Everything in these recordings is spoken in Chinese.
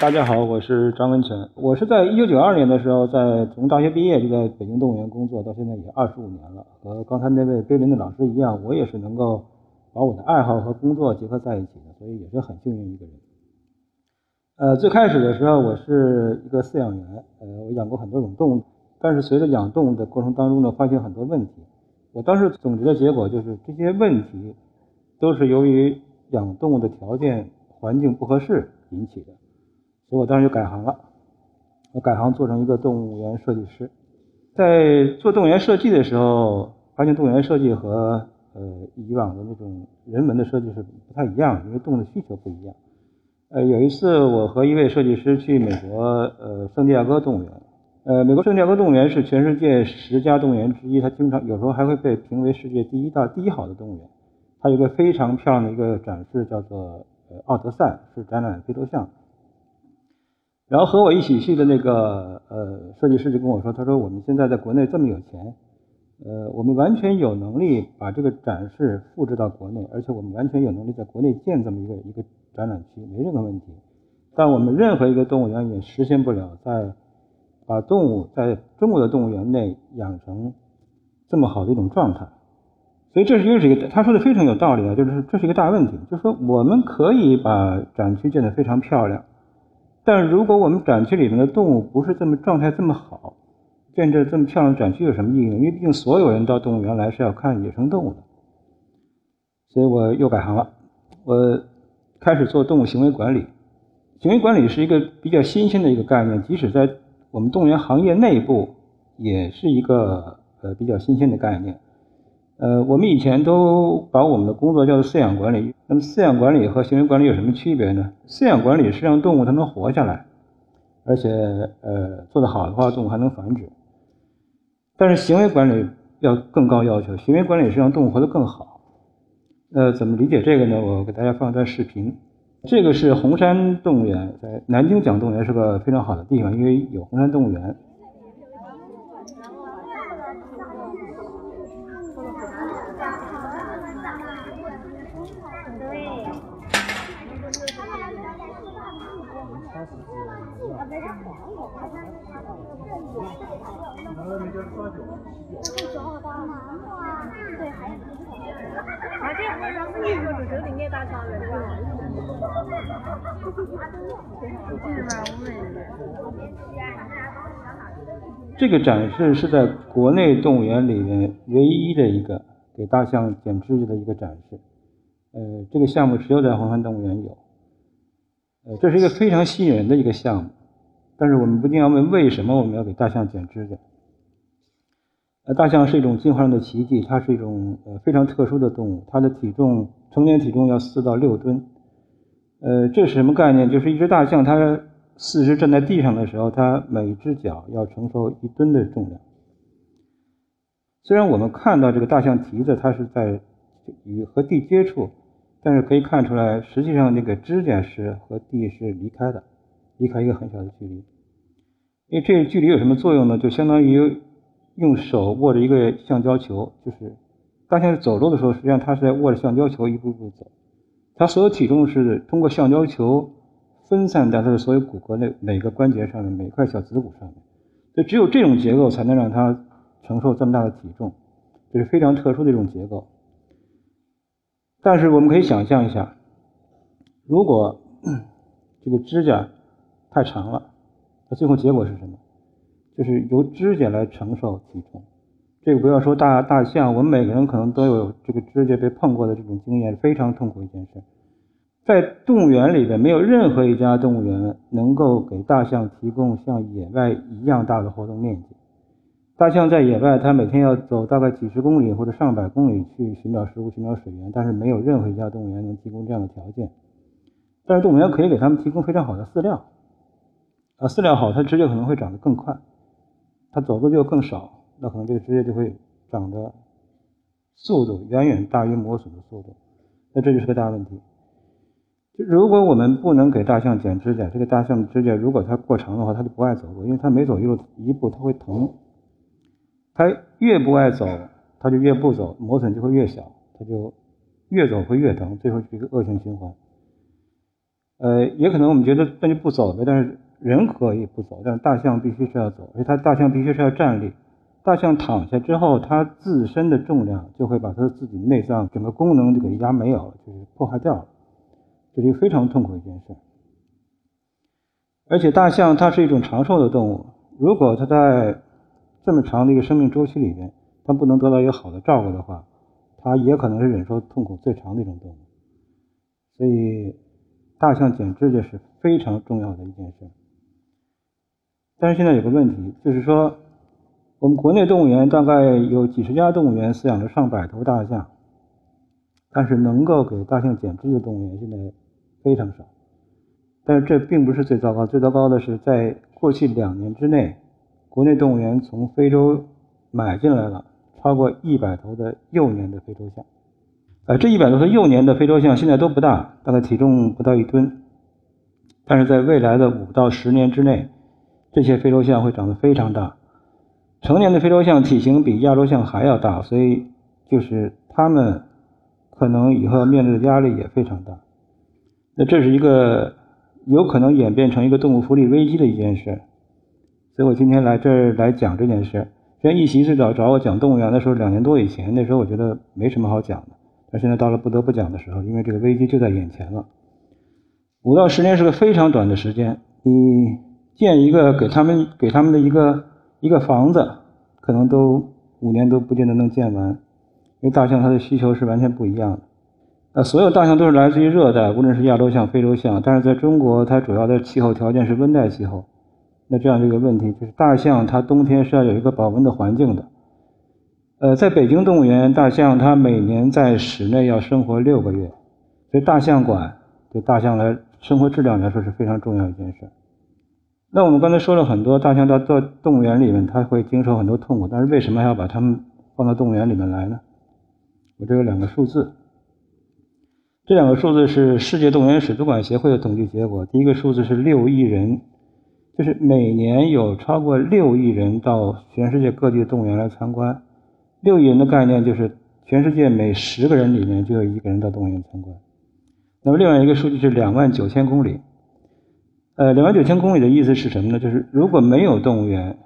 大家好，我是张文全。我是在一九九二年的时候，在从大学毕业就在北京动物园工作，到现在也二十五年了。和刚才那位碑林的老师一样，我也是能够把我的爱好和工作结合在一起的，所以也是很幸运一个人。呃，最开始的时候，我是一个饲养员，呃，我养过很多种动物，但是随着养动物的过程当中呢，发现很多问题。我当时总结的结果就是，这些问题都是由于养动物的条件环境不合适引起的。所以我当时就改行了，我改行做成一个动物园设计师。在做动物园设计的时候，发现动物园设计和呃以往的那种人文的设计是不太一样，因为动物的需求不一样。呃，有一次我和一位设计师去美国呃圣地亚哥动物园，呃，美国圣地亚哥动物园是全世界十家动物园之一，它经常有时候还会被评为世界第一大第一好的动物园。它有个非常漂亮的一个展示，叫做呃奥德赛，是展览非洲象。然后和我一起去的那个呃设计师就跟我说，他说我们现在在国内这么有钱，呃，我们完全有能力把这个展示复制到国内，而且我们完全有能力在国内建这么一个一个展览区，没任何问题。但我们任何一个动物园也实现不了在把动物在中国的动物园内养成这么好的一种状态。所以这是又是一个他说的非常有道理啊，就是这是一个大问题，就是说我们可以把展区建得非常漂亮。但如果我们展区里面的动物不是这么状态这么好，建这这么漂亮展区有什么意义呢？因为毕竟所有人到动物园来是要看野生动物的，所以我又改行了，我开始做动物行为管理。行为管理是一个比较新鲜的一个概念，即使在我们动物园行业内部，也是一个呃比较新鲜的概念。呃，我们以前都把我们的工作叫做饲养管理。那么，饲养管理和行为管理有什么区别呢？饲养管理是让动物它能活下来，而且呃做得好的话，动物还能繁殖。但是行为管理要更高要求，行为管理是让动物活得更好。呃，怎么理解这个呢？我给大家放一段视频。这个是红山动物园，在南京讲动物园是个非常好的地方，因为有红山动物园。这个展示是在国内动物园里面唯一的一个给大象剪指甲的一个展示。呃，这个项目只有在红山动物园有。这是一个非常吸引人的一个项目。但是我们不禁要问，为什么我们要给大象剪指甲？呃，大象是一种进化上的奇迹，它是一种呃非常特殊的动物，它的体重成年体重要四到六吨。呃，这是什么概念？就是一只大象，它四肢站在地上的时候，它每只脚要承受一吨的重量。虽然我们看到这个大象蹄子它是在与和地接触，但是可以看出来，实际上那个支点是和地是离开的，离开一个很小的距离。因为这个距离有什么作用呢？就相当于用手握着一个橡胶球，就是大象走路的时候，实际上它是在握着橡胶球一步步走。它所有体重是通过橡胶球分散在它的所有骨骼内每个关节上面，每块小子骨上面，所以只有这种结构才能让它承受这么大的体重，这是非常特殊的一种结构。但是我们可以想象一下，如果这个指甲太长了，那最后结果是什么？就是由指甲来承受体重。这个不要说大大象，我们每个人可能都有这个指甲被碰过的这种经验，非常痛苦一件事。在动物园里边，没有任何一家动物园能够给大象提供像野外一样大的活动面积。大象在野外，它每天要走大概几十公里或者上百公里去寻找食物、寻找水源，但是没有任何一家动物园能提供这样的条件。但是动物园可以给他们提供非常好的饲料，啊，饲料好，它指甲可能会长得更快，它走的就更少。那可能这个指甲就会长的速度远远大于磨损的速度，那这就是个大问题。就如果我们不能给大象剪指甲，这个大象的指甲如果它过长的话，它就不爱走路，因为它每走一路一步它会疼。它越不爱走，它就越不走，磨损就会越小，它就越走会越疼，最后是一个恶性循环。呃，也可能我们觉得那就不走呗，但是人可以不走，但是大象必须是要走，而且它大象必须是要站立。大象躺下之后，它自身的重量就会把它自己内脏整个功能就给压没有了，就是破坏掉了，这是一个非常痛苦的一件事。而且大象它是一种长寿的动物，如果它在这么长的一个生命周期里边，它不能得到一个好的照顾的话，它也可能是忍受痛苦最长的一种动物。所以，大象剪指甲是非常重要的一件事。但是现在有个问题，就是说。我们国内动物园大概有几十家动物园饲养了上百头大象，但是能够给大象剪指的动物园现在非常少。但是这并不是最糟糕，最糟糕的是在过去两年之内，国内动物园从非洲买进来了超过一百头的幼年的非洲象。呃，这一百多头幼年的非洲象现在都不大，大概体重不到一吨，但是在未来的五到十年之内，这些非洲象会长得非常大。成年的非洲象体型比亚洲象还要大，所以就是它们可能以后面对的压力也非常大。那这是一个有可能演变成一个动物福利危机的一件事，所以我今天来这儿来讲这件事。虽然一席最早找我讲动物园的时候，两年多以前，那时候我觉得没什么好讲的，但现在到了不得不讲的时候，因为这个危机就在眼前了。五到十年是个非常短的时间，你建一个给他们给他们的一个。一个房子可能都五年都不见得能建完，因为大象它的需求是完全不一样的。呃，所有大象都是来自于热带，无论是亚洲象、非洲象，但是在中国它主要的气候条件是温带气候。那这样这个问题就是大象它冬天是要有一个保温的环境的。呃，在北京动物园，大象它每年在室内要生活六个月，所以大象馆对大象来生活质量来说是非常重要一件事。那我们刚才说了很多，大象到到动物园里面，它会经受很多痛苦，但是为什么还要把它们放到动物园里面来呢？我这有两个数字，这两个数字是世界动物园水族馆协会的统计结果。第一个数字是六亿人，就是每年有超过六亿人到全世界各地的动物园来参观。六亿人的概念就是全世界每十个人里面就有一个人到动物园参观。那么另外一个数据是两万九千公里。呃，两万九千公里的意思是什么呢？就是如果没有动物园，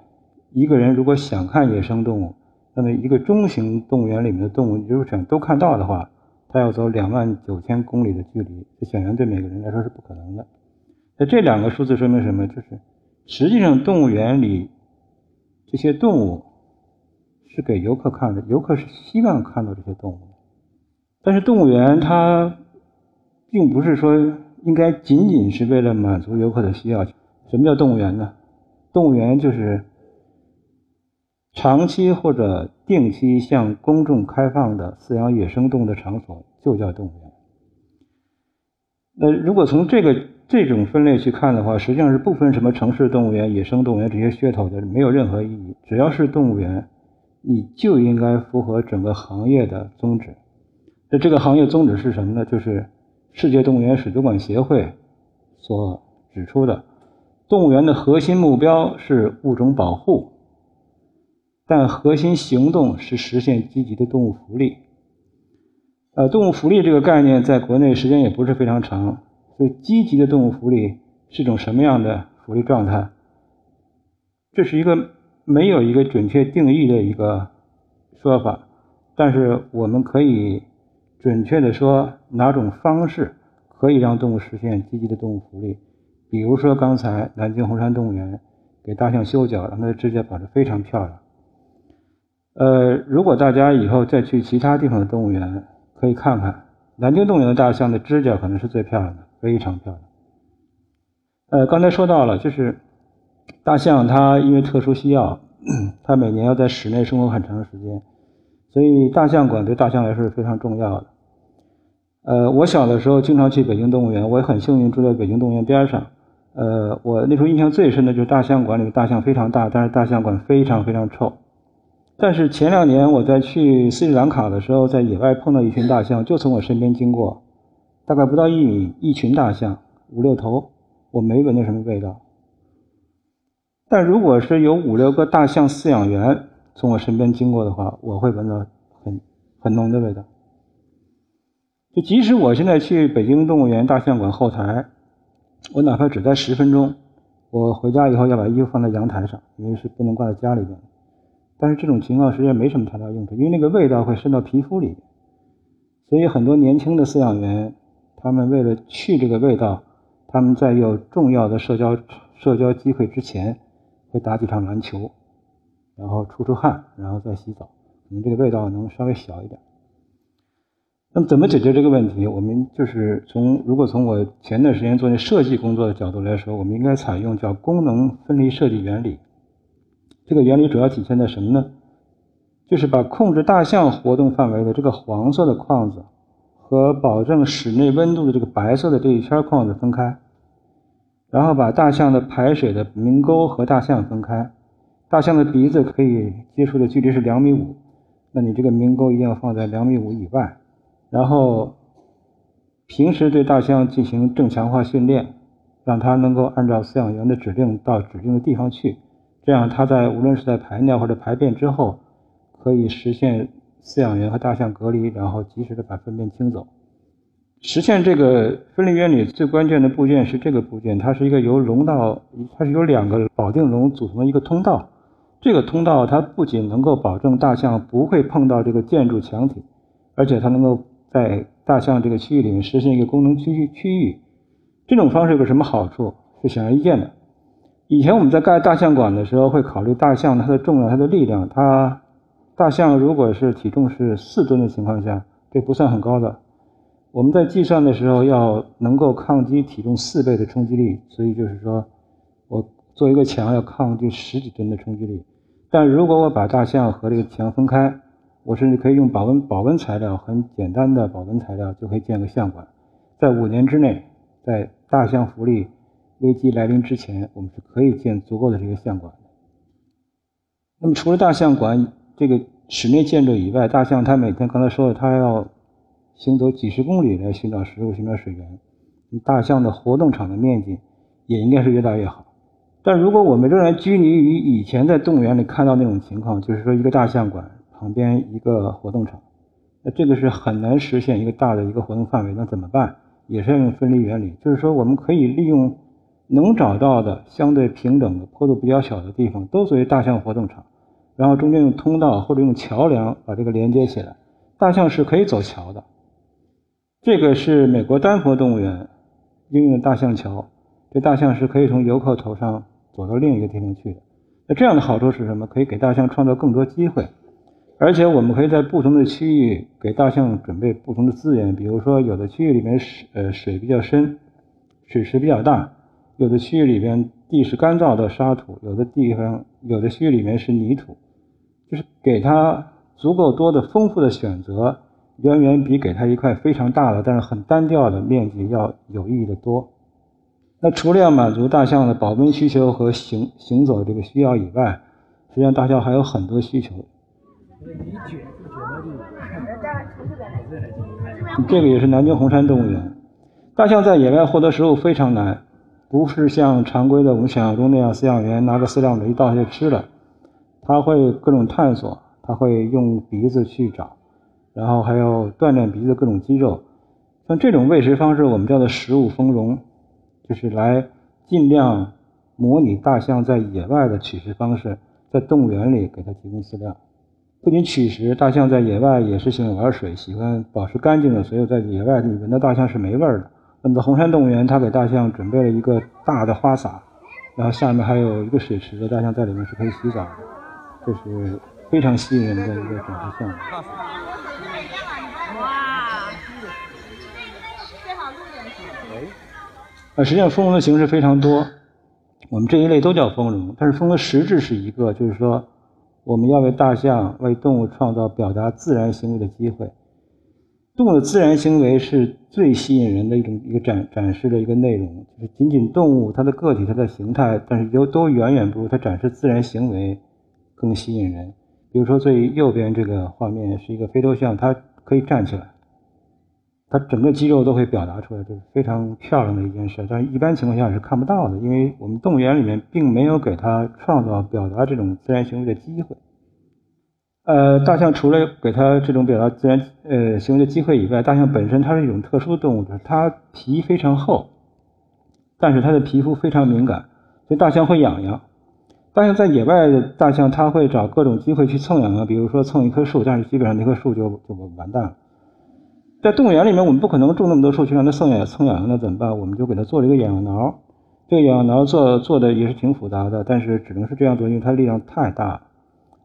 一个人如果想看野生动物，那么一个中型动物园里面的动物，如果想都看到的话，他要走两万九千公里的距离，这显然对每个人来说是不可能的。那这两个数字说明什么？就是实际上动物园里这些动物是给游客看的，游客是希望看到这些动物，但是动物园它并不是说。应该仅仅是为了满足游客的需要。什么叫动物园呢？动物园就是长期或者定期向公众开放的饲养野生动物的场所，就叫动物园。那如果从这个这种分类去看的话，实际上是不分什么城市动物园、野生动物园这些噱头的，没有任何意义。只要是动物园，你就应该符合整个行业的宗旨。那这个行业宗旨是什么呢？就是。世界动物园水族馆协会所指出的，动物园的核心目标是物种保护，但核心行动是实现积极的动物福利。呃，动物福利这个概念在国内时间也不是非常长，所以积极的动物福利是种什么样的福利状态？这是一个没有一个准确定义的一个说法，但是我们可以。准确的说，哪种方式可以让动物实现积极的动物福利？比如说，刚才南京红山动物园给大象修脚，让它的指甲保持非常漂亮。呃，如果大家以后再去其他地方的动物园，可以看看南京动物园的大象的指甲可能是最漂亮的，非常漂亮。呃，刚才说到了，就是大象它因为特殊需要，它每年要在室内生活很长时间，所以大象馆对大象来说是非常重要的。呃，我小的时候经常去北京动物园，我也很幸运住在北京动物园边上。呃，我那时候印象最深的就是大象馆里的大象非常大，但是大象馆非常非常臭。但是前两年我在去斯里兰卡的时候，在野外碰到一群大象，就从我身边经过，大概不到一米，一群大象五六头，我没闻到什么味道。但如果是有五六个大象饲养员从我身边经过的话，我会闻到很很浓的味道。就即使我现在去北京动物园大象馆后台，我哪怕只待十分钟，我回家以后要把衣服放在阳台上，因为是不能挂在家里边。但是这种情况实际上没什么太大用处，因为那个味道会渗到皮肤里。所以很多年轻的饲养员，他们为了去这个味道，他们在有重要的社交社交机会之前，会打几场篮球，然后出出汗，然后再洗澡，可能这个味道能稍微小一点。那么怎么解决这个问题？我们就是从如果从我前段时间做那设计工作的角度来说，我们应该采用叫功能分离设计原理。这个原理主要体现在什么呢？就是把控制大象活动范围的这个黄色的框子和保证室内温度的这个白色的这一圈框子分开，然后把大象的排水的明沟和大象分开。大象的鼻子可以接触的距离是两米五，那你这个明沟一定要放在两米五以外。然后平时对大象进行正强化训练，让它能够按照饲养员的指令到指定的地方去。这样，它在无论是在排尿或者排便之后，可以实现饲养员和大象隔离，然后及时的把粪便清走。实现这个分离原理最关键的部件是这个部件，它是一个由笼道，它是由两个保定笼组成的一个通道。这个通道它不仅能够保证大象不会碰到这个建筑墙体，而且它能够在大象这个区域里面实现一个功能区域区域。这种方式有个什么好处？是显而易见的。以前我们在盖大象馆的时候，会考虑大象它的重量、它的力量。它大象如果是体重是四吨的情况下，这不算很高的。我们在计算的时候要能够抗击体重四倍的冲击力，所以就是说我做一个墙要抗拒十几吨的冲击力。但如果我把大象和这个墙分开，我甚至可以用保温保温材料，很简单的保温材料就可以建个象馆，在五年之内，在大象福利。危机来临之前，我们是可以建足够的这个象馆的。那么，除了大象馆这个室内建筑以外，大象它每天刚才说了，它要行走几十公里来寻找食物、寻找水源。大象的活动场的面积也应该是越大越好。但如果我们仍然拘泥于以前在动物园里看到那种情况，就是说一个大象馆旁边一个活动场，那这个是很难实现一个大的一个活动范围。那怎么办？也是要用分离原理，就是说我们可以利用。能找到的相对平整的坡度比较小的地方，都作为大象活动场，然后中间用通道或者用桥梁把这个连接起来。大象是可以走桥的，这个是美国丹佛动物园应用大象桥，这大象是可以从游客头上走到另一个地方去的。那这样的好处是什么？可以给大象创造更多机会，而且我们可以在不同的区域给大象准备不同的资源，比如说有的区域里面水呃水比较深，水池比较大。有的区域里边地是干燥的沙土，有的地方有的区域里面是泥土，就是给它足够多的丰富的选择，远远比给它一块非常大的但是很单调的面积要有意义的多。那除了要满足大象的保温需求和行行走这个需要以外，实际上大象还有很多需求。这个也是南京红山动物园，大象在野外获得食物非常难。不是像常规的我们想象中那样，饲养员拿个饲料一倒下就吃了，他会各种探索，他会用鼻子去找，然后还要锻炼鼻子各种肌肉。像这种喂食方式，我们叫做食物丰容，就是来尽量模拟大象在野外的取食方式，在动物园里给它提供饲料。不仅取食，大象在野外也是喜欢玩水，喜欢保持干净的，所以在野外你闻到大象是没味儿的。那么红山动物园，它给大象准备了一个大的花洒，然后下面还有一个水池，大象在里面是可以洗澡的，这是非常吸引人的一个展示项目。哇！最好录点哎，呃，实际上丰容的形式非常多，我们这一类都叫丰容，但是丰容实质是一个，就是说我们要为大象、为动物创造表达自然行为的机会。动物的自然行为是最吸引人的一种一个展展示的一个内容，就是仅仅动物它的个体它的形态，但是都都远远不如它展示自然行为更吸引人。比如说最右边这个画面是一个非洲象，它可以站起来，它整个肌肉都会表达出来，这是非常漂亮的一件事。但是一般情况下是看不到的，因为我们动物园里面并没有给它创造表达这种自然行为的机会。呃，大象除了给它这种表达自然呃行为的机会以外，大象本身它是一种特殊动物，它皮非常厚。但是它的皮肤非常敏感，所以大象会痒痒。大象在野外，大象它会找各种机会去蹭痒痒，比如说蹭一棵树，但是基本上那棵树就就完蛋了。在动物园里面，我们不可能种那么多树去让它蹭痒蹭痒痒，那怎么办？我们就给它做了一个痒痒挠。这个痒痒挠做做的也是挺复杂的，但是只能是这样做，因为它力量太大了。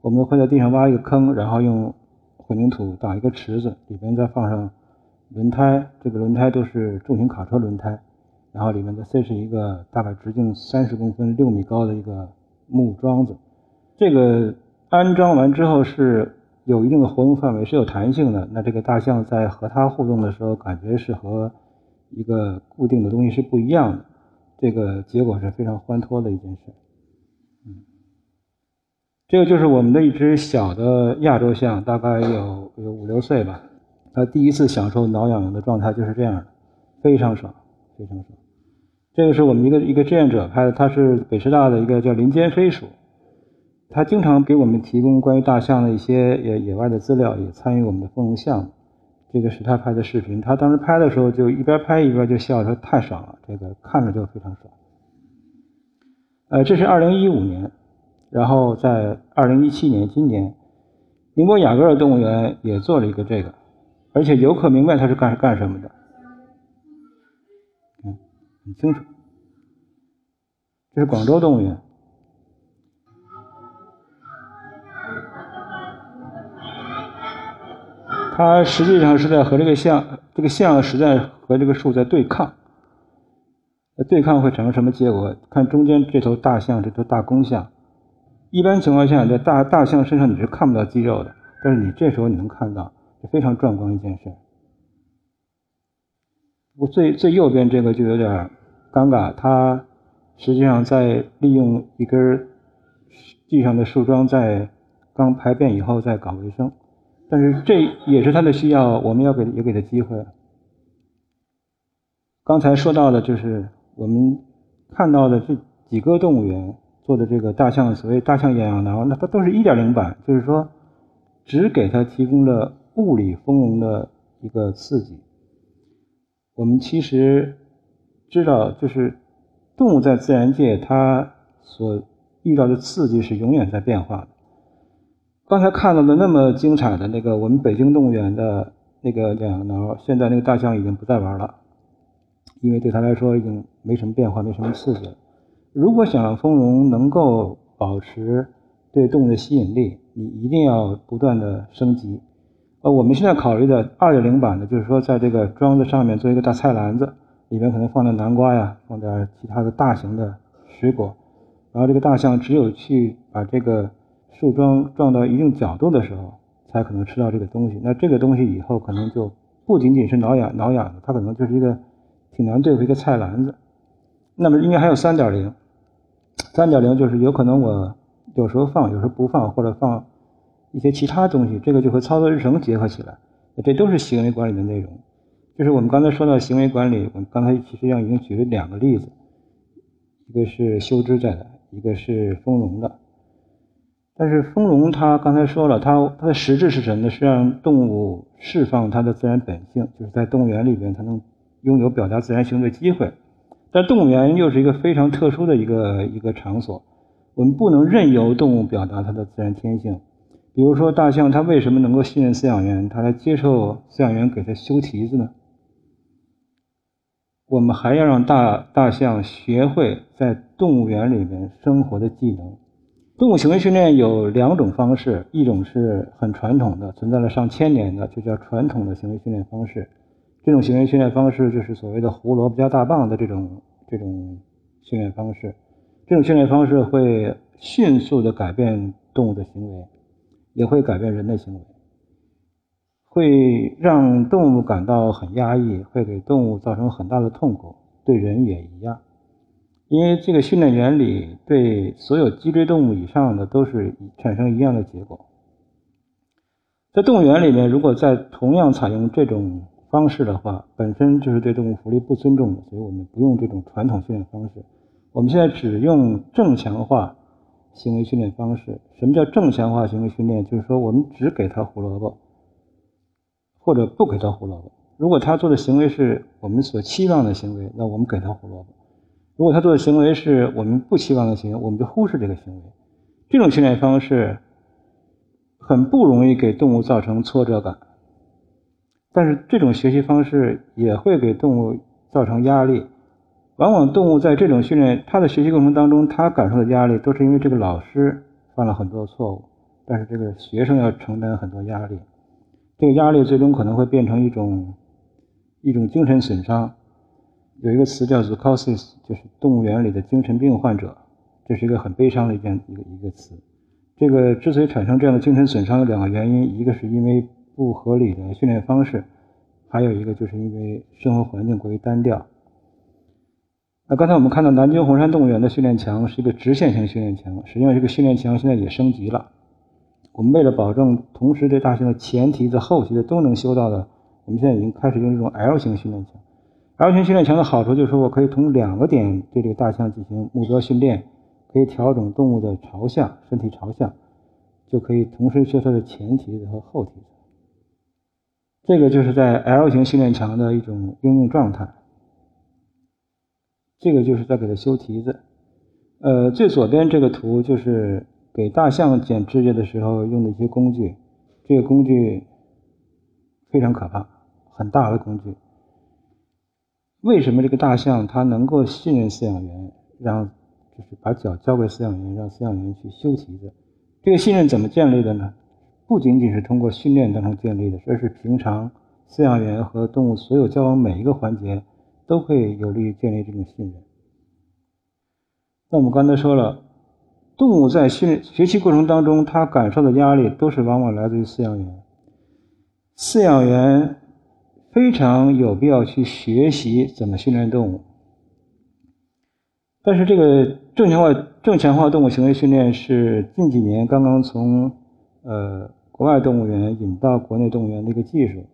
我们会在地上挖一个坑，然后用混凝土打一个池子，里边再放上轮胎，这个轮胎都是重型卡车轮胎，然后里面再塞上一个大概直径三十公分、六米高的一个。木桩子，这个安装完之后是有一定的活动范围，是有弹性的。那这个大象在和它互动的时候，感觉是和一个固定的东西是不一样的。这个结果是非常欢脱的一件事。嗯，这个就是我们的一只小的亚洲象，大概有有五六岁吧。它第一次享受挠痒痒的状态就是这样的，非常爽，非常爽。这个是我们一个一个志愿者拍的，他是北师大的一个叫林间飞鼠，他经常给我们提供关于大象的一些野野外的资料，也参与我们的丰容项目。这个是他拍的视频，他当时拍的时候就一边拍一边就笑，说太爽了，这个看着就非常爽。呃，这是二零一五年，然后在二零一七年，今年宁波雅戈尔动物园也做了一个这个，而且游客明白它是干干什么的。嗯很清楚，这是广州动物园，它实际上是在和这个象，这个象实在和这个树在对抗。对抗会产生什么结果？看中间这头大象，这头大公象。一般情况下，在大大象身上你是看不到肌肉的，但是你这时候你能看到，是非常壮观一件事。我最最右边这个就有点尴尬，它实际上在利用一根地上的树桩，在刚排便以后再搞卫生，但是这也是它的需要，我们要给也给它机会。刚才说到的就是我们看到的这几个动物园做的这个大象，所谓大象痒痒挠，那它都是一点零版，就是说只给它提供了物理丰容的一个刺激。我们其实知道，就是动物在自然界，它所遇到的刺激是永远在变化的。刚才看到的那么精彩的那个我们北京动物园的那个两挠，现在那个大象已经不再玩了，因为对它来说已经没什么变化，没什么刺激了。如果想让丰容能够保持对动物的吸引力，你一定要不断的升级。呃，我们现在考虑的二点零版的，就是说，在这个桩子上面做一个大菜篮子，里面可能放点南瓜呀，放点其他的大型的水果，然后这个大象只有去把这个树桩撞到一定角度的时候，才可能吃到这个东西。那这个东西以后可能就不仅仅是挠痒挠痒的，它可能就是一个挺难对付一个菜篮子。那么应该还有三点零，三点零就是有可能我有时候放，有时候不放，或者放。一些其他东西，这个就和操作日程结合起来，这都是行为管理的内容。就是我们刚才说到行为管理，我们刚才其实上已经举了两个例子，一个是修枝在的，一个是丰容的。但是丰容，它刚才说了，它它的实质是什么呢？是让动物释放它的自然本性，就是在动物园里边，它能拥有表达自然行为的机会。但动物园又是一个非常特殊的一个一个场所，我们不能任由动物表达它的自然天性。比如说，大象它为什么能够信任饲养员，它来接受饲养员给它修蹄子呢？我们还要让大大象学会在动物园里面生活的技能。动物行为训练有两种方式，一种是很传统的，存在了上千年的，就叫传统的行为训练方式。这种行为训练方式就是所谓的胡萝卜加大棒的这种这种训练方式。这种训练方式会迅速的改变动物的行为。也会改变人的行为，会让动物感到很压抑，会给动物造成很大的痛苦，对人也一样。因为这个训练原理对所有脊椎动物以上的都是产生一样的结果。在动物园里面，如果在同样采用这种方式的话，本身就是对动物福利不尊重的，所以我们不用这种传统训练方式。我们现在只用正强化。行为训练方式，什么叫正强化行为训练？就是说，我们只给它胡萝卜，或者不给他胡萝卜。如果他做的行为是我们所期望的行为，那我们给他胡萝卜；如果他做的行为是我们不期望的行为，我们就忽视这个行为。这种训练方式很不容易给动物造成挫折感，但是这种学习方式也会给动物造成压力。往往动物在这种训练，它的学习过程当中，它感受的压力都是因为这个老师犯了很多错误，但是这个学生要承担很多压力。这个压力最终可能会变成一种一种精神损伤。有一个词叫 “psychosis”，就是动物园里的精神病患者。这是一个很悲伤的一件一个一个词。这个之所以产生这样的精神损伤，有两个原因：一个是因为不合理的训练方式，还有一个就是因为生活环境过于单调。那刚才我们看到南京红山动物园的训练墙是一个直线型训练墙，实际上这个训练墙现在也升级了。我们为了保证同时对大象的前蹄子、后蹄子都能修到的，我们现在已经开始用这种 L 型训练墙。L 型训练墙的好处就是我可以从两个点对这个大象进行目标训练，可以调整动物的朝向、身体朝向，就可以同时修它的前蹄子和后蹄子。这个就是在 L 型训练墙的一种应用状态。这个就是在给它修蹄子。呃，最左边这个图就是。给大象剪指甲的时候用的一些工具，这个工具非常可怕，很大的工具。为什么这个大象它能够信任饲养员，让就是把脚交给饲养员，让饲养员去修蹄子？这个信任怎么建立的呢？不仅仅是通过训练当中建立的，而是平常饲养员和动物所有交往每一个环节都会有利于建立这种信任。那我们刚才说了。动物在训学习过程当中，它感受的压力都是往往来自于饲养员。饲养员非常有必要去学习怎么训练动物。但是，这个正强化正强化动物行为训练是近几年刚刚从呃国外动物园引到国内动物园的一个技术。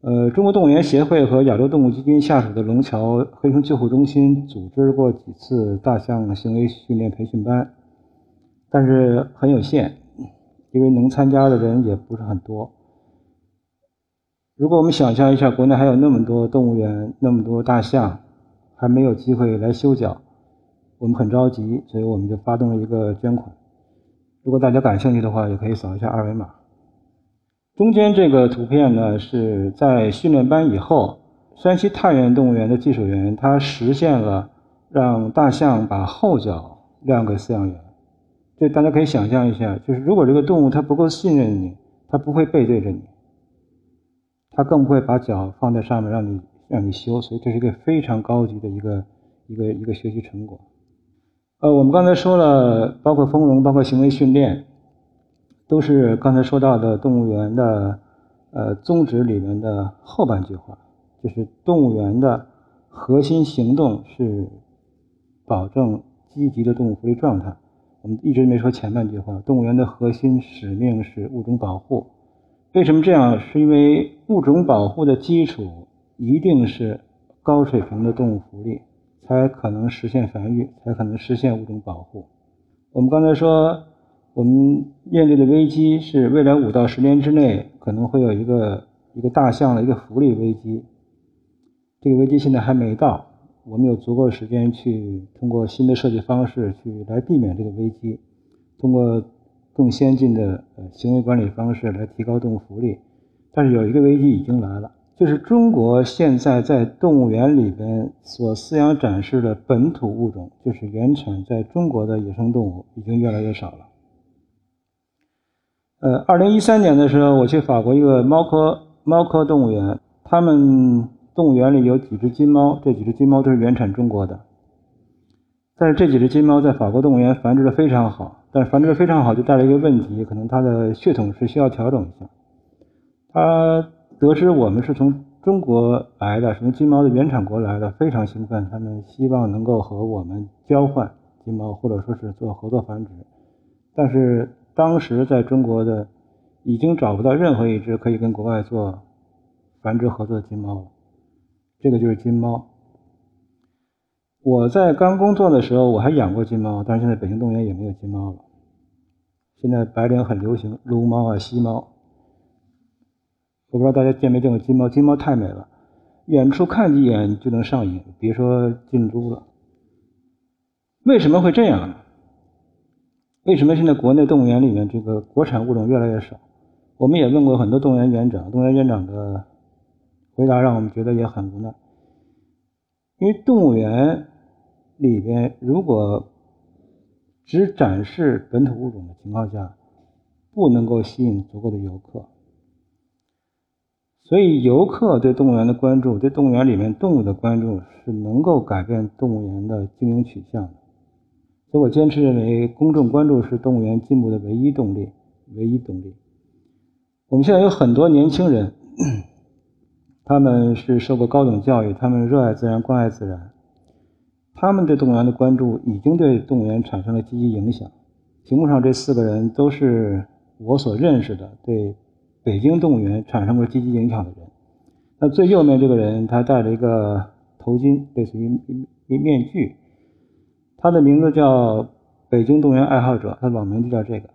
呃，中国动物园协会和亚洲动物基金下属的龙桥黑熊救护中心组织过几次大象行为训练培训班。但是很有限，因为能参加的人也不是很多。如果我们想象一下，国内还有那么多动物园，那么多大象，还没有机会来修脚，我们很着急，所以我们就发动了一个捐款。如果大家感兴趣的话，也可以扫一下二维码。中间这个图片呢，是在训练班以后，山西太原动物园的技术员他实现了让大象把后脚让给饲养员。这大家可以想象一下，就是如果这个动物它不够信任你，它不会背对着你，它更不会把脚放在上面让你让你修，所以这是一个非常高级的一个一个一个学习成果。呃，我们刚才说了，包括丰容，包括行为训练，都是刚才说到的动物园的呃宗旨里面的后半句话，就是动物园的核心行动是保证积极的动物福利状态。我们一直没说前半句话。动物园的核心使命是物种保护。为什么这样？是因为物种保护的基础一定是高水平的动物福利，才可能实现繁育，才可能实现物种保护。我们刚才说，我们面对的危机是未来五到十年之内可能会有一个一个大象的一个福利危机。这个危机现在还没到。我们有足够时间去通过新的设计方式去来避免这个危机，通过更先进的呃行为管理方式来提高动物福利。但是有一个危机已经来了，就是中国现在在动物园里边所饲养展示的本土物种，就是原产在中国的野生动物已经越来越少了。呃，二零一三年的时候，我去法国一个猫科猫科动物园，他们。动物园里有几只金猫，这几只金猫都是原产中国的。但是这几只金猫在法国动物园繁殖的非常好，但是繁殖的非常好就带来一个问题，可能它的血统是需要调整一下。他得知我们是从中国来的，是从金猫的原产国来的，非常兴奋，他们希望能够和我们交换金猫，或者说是做合作繁殖。但是当时在中国的已经找不到任何一只可以跟国外做繁殖合作的金猫了。这个就是金猫。我在刚工作的时候，我还养过金猫，但是现在北京动物园也没有金猫了。现在白领很流行撸猫啊、吸猫。我不知道大家见没见过金猫？金猫太美了，远处看几眼就能上瘾，别说进猪了。为什么会这样？为什么现在国内动物园里面这个国产物种越来越少？我们也问过很多动物园园长，动物园园长的回答让我们觉得也很无奈。因为动物园里边如果只展示本土物种的情况下，不能够吸引足够的游客，所以游客对动物园的关注，对动物园里面动物的关注，是能够改变动物园的经营取向的。所以我坚持认为，公众关注是动物园进步的唯一动力，唯一动力。我们现在有很多年轻人，他们是受过高等教育，他们热爱自然，关爱自然，他们对动物园的关注已经对动物园产生了积极影响。屏幕上这四个人都是我所认识的对北京动物园产生过积极影响的人。那最右面这个人，他戴了一个头巾，类似于一面具。他的名字叫北京动物园爱好者，他的网名就叫这个。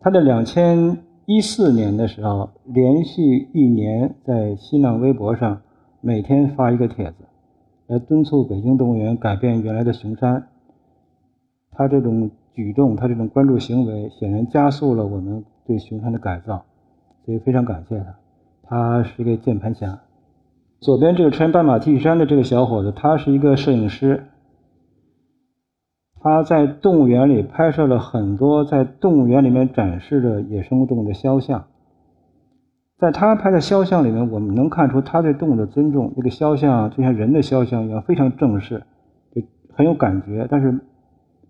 他的两千一四年的时候，连续一年在新浪微博上每天发一个帖子，来敦促北京动物园改变原来的熊山。他这种举动，他这种关注行为，显然加速了我们对熊山的改造，所以非常感谢他。他是一个键盘侠。左边这个穿斑马 T 恤衫的这个小伙子，他是一个摄影师。他在动物园里拍摄了很多在动物园里面展示的野生动物的肖像，在他拍的肖像里面，我们能看出他对动物的尊重。这个肖像就像人的肖像一样，非常正式，就很有感觉。但是，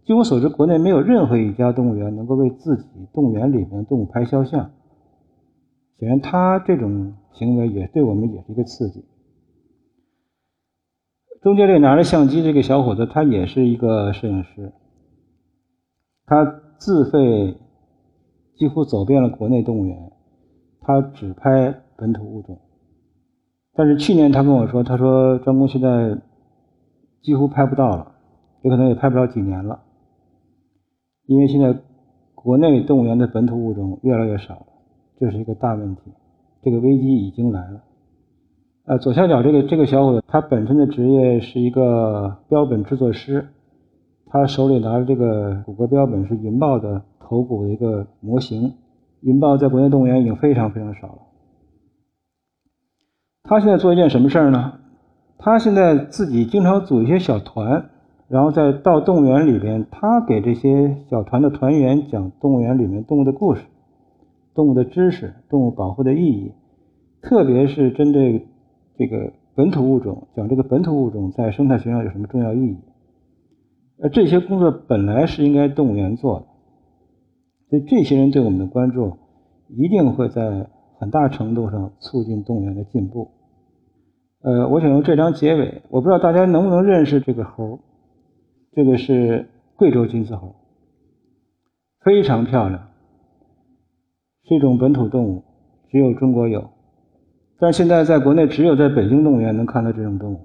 据我所知，国内没有任何一家动物园能够为自己动物园里面的动物拍肖像。显然，他这种行为也对我们也是一个刺激。中间这个拿着相机这个小伙子，他也是一个摄影师。他自费几乎走遍了国内动物园，他只拍本土物种。但是去年他跟我说，他说张工现在几乎拍不到了，有可能也拍不了几年了，因为现在国内动物园的本土物种越来越少了，这是一个大问题，这个危机已经来了。呃，左下角这个这个小伙子，他本身的职业是一个标本制作师，他手里拿着这个骨骼标本是云豹的头骨的一个模型。云豹在国内动物园已经非常非常少了。他现在做一件什么事儿呢？他现在自己经常组一些小团，然后再到动物园里边，他给这些小团的团员讲动物园里面动物的故事、动物的知识、动物保护的意义，特别是针对。这个本土物种讲这个本土物种在生态学上有什么重要意义？而这些工作本来是应该动物园做的，所以这些人对我们的关注，一定会在很大程度上促进动物园的进步。呃，我想用这张结尾，我不知道大家能不能认识这个猴，这个是贵州金丝猴，非常漂亮，是一种本土动物，只有中国有。但现在在国内只有在北京动物园能看到这种动物，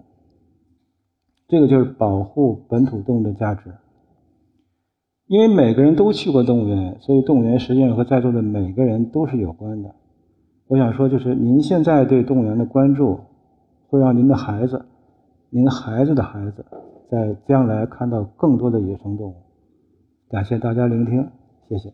这个就是保护本土动物的价值。因为每个人都去过动物园，所以动物园实际上和在座的每个人都是有关的。我想说，就是您现在对动物园的关注，会让您的孩子、您孩子的孩子，在将来看到更多的野生动物。感谢大家聆听，谢谢。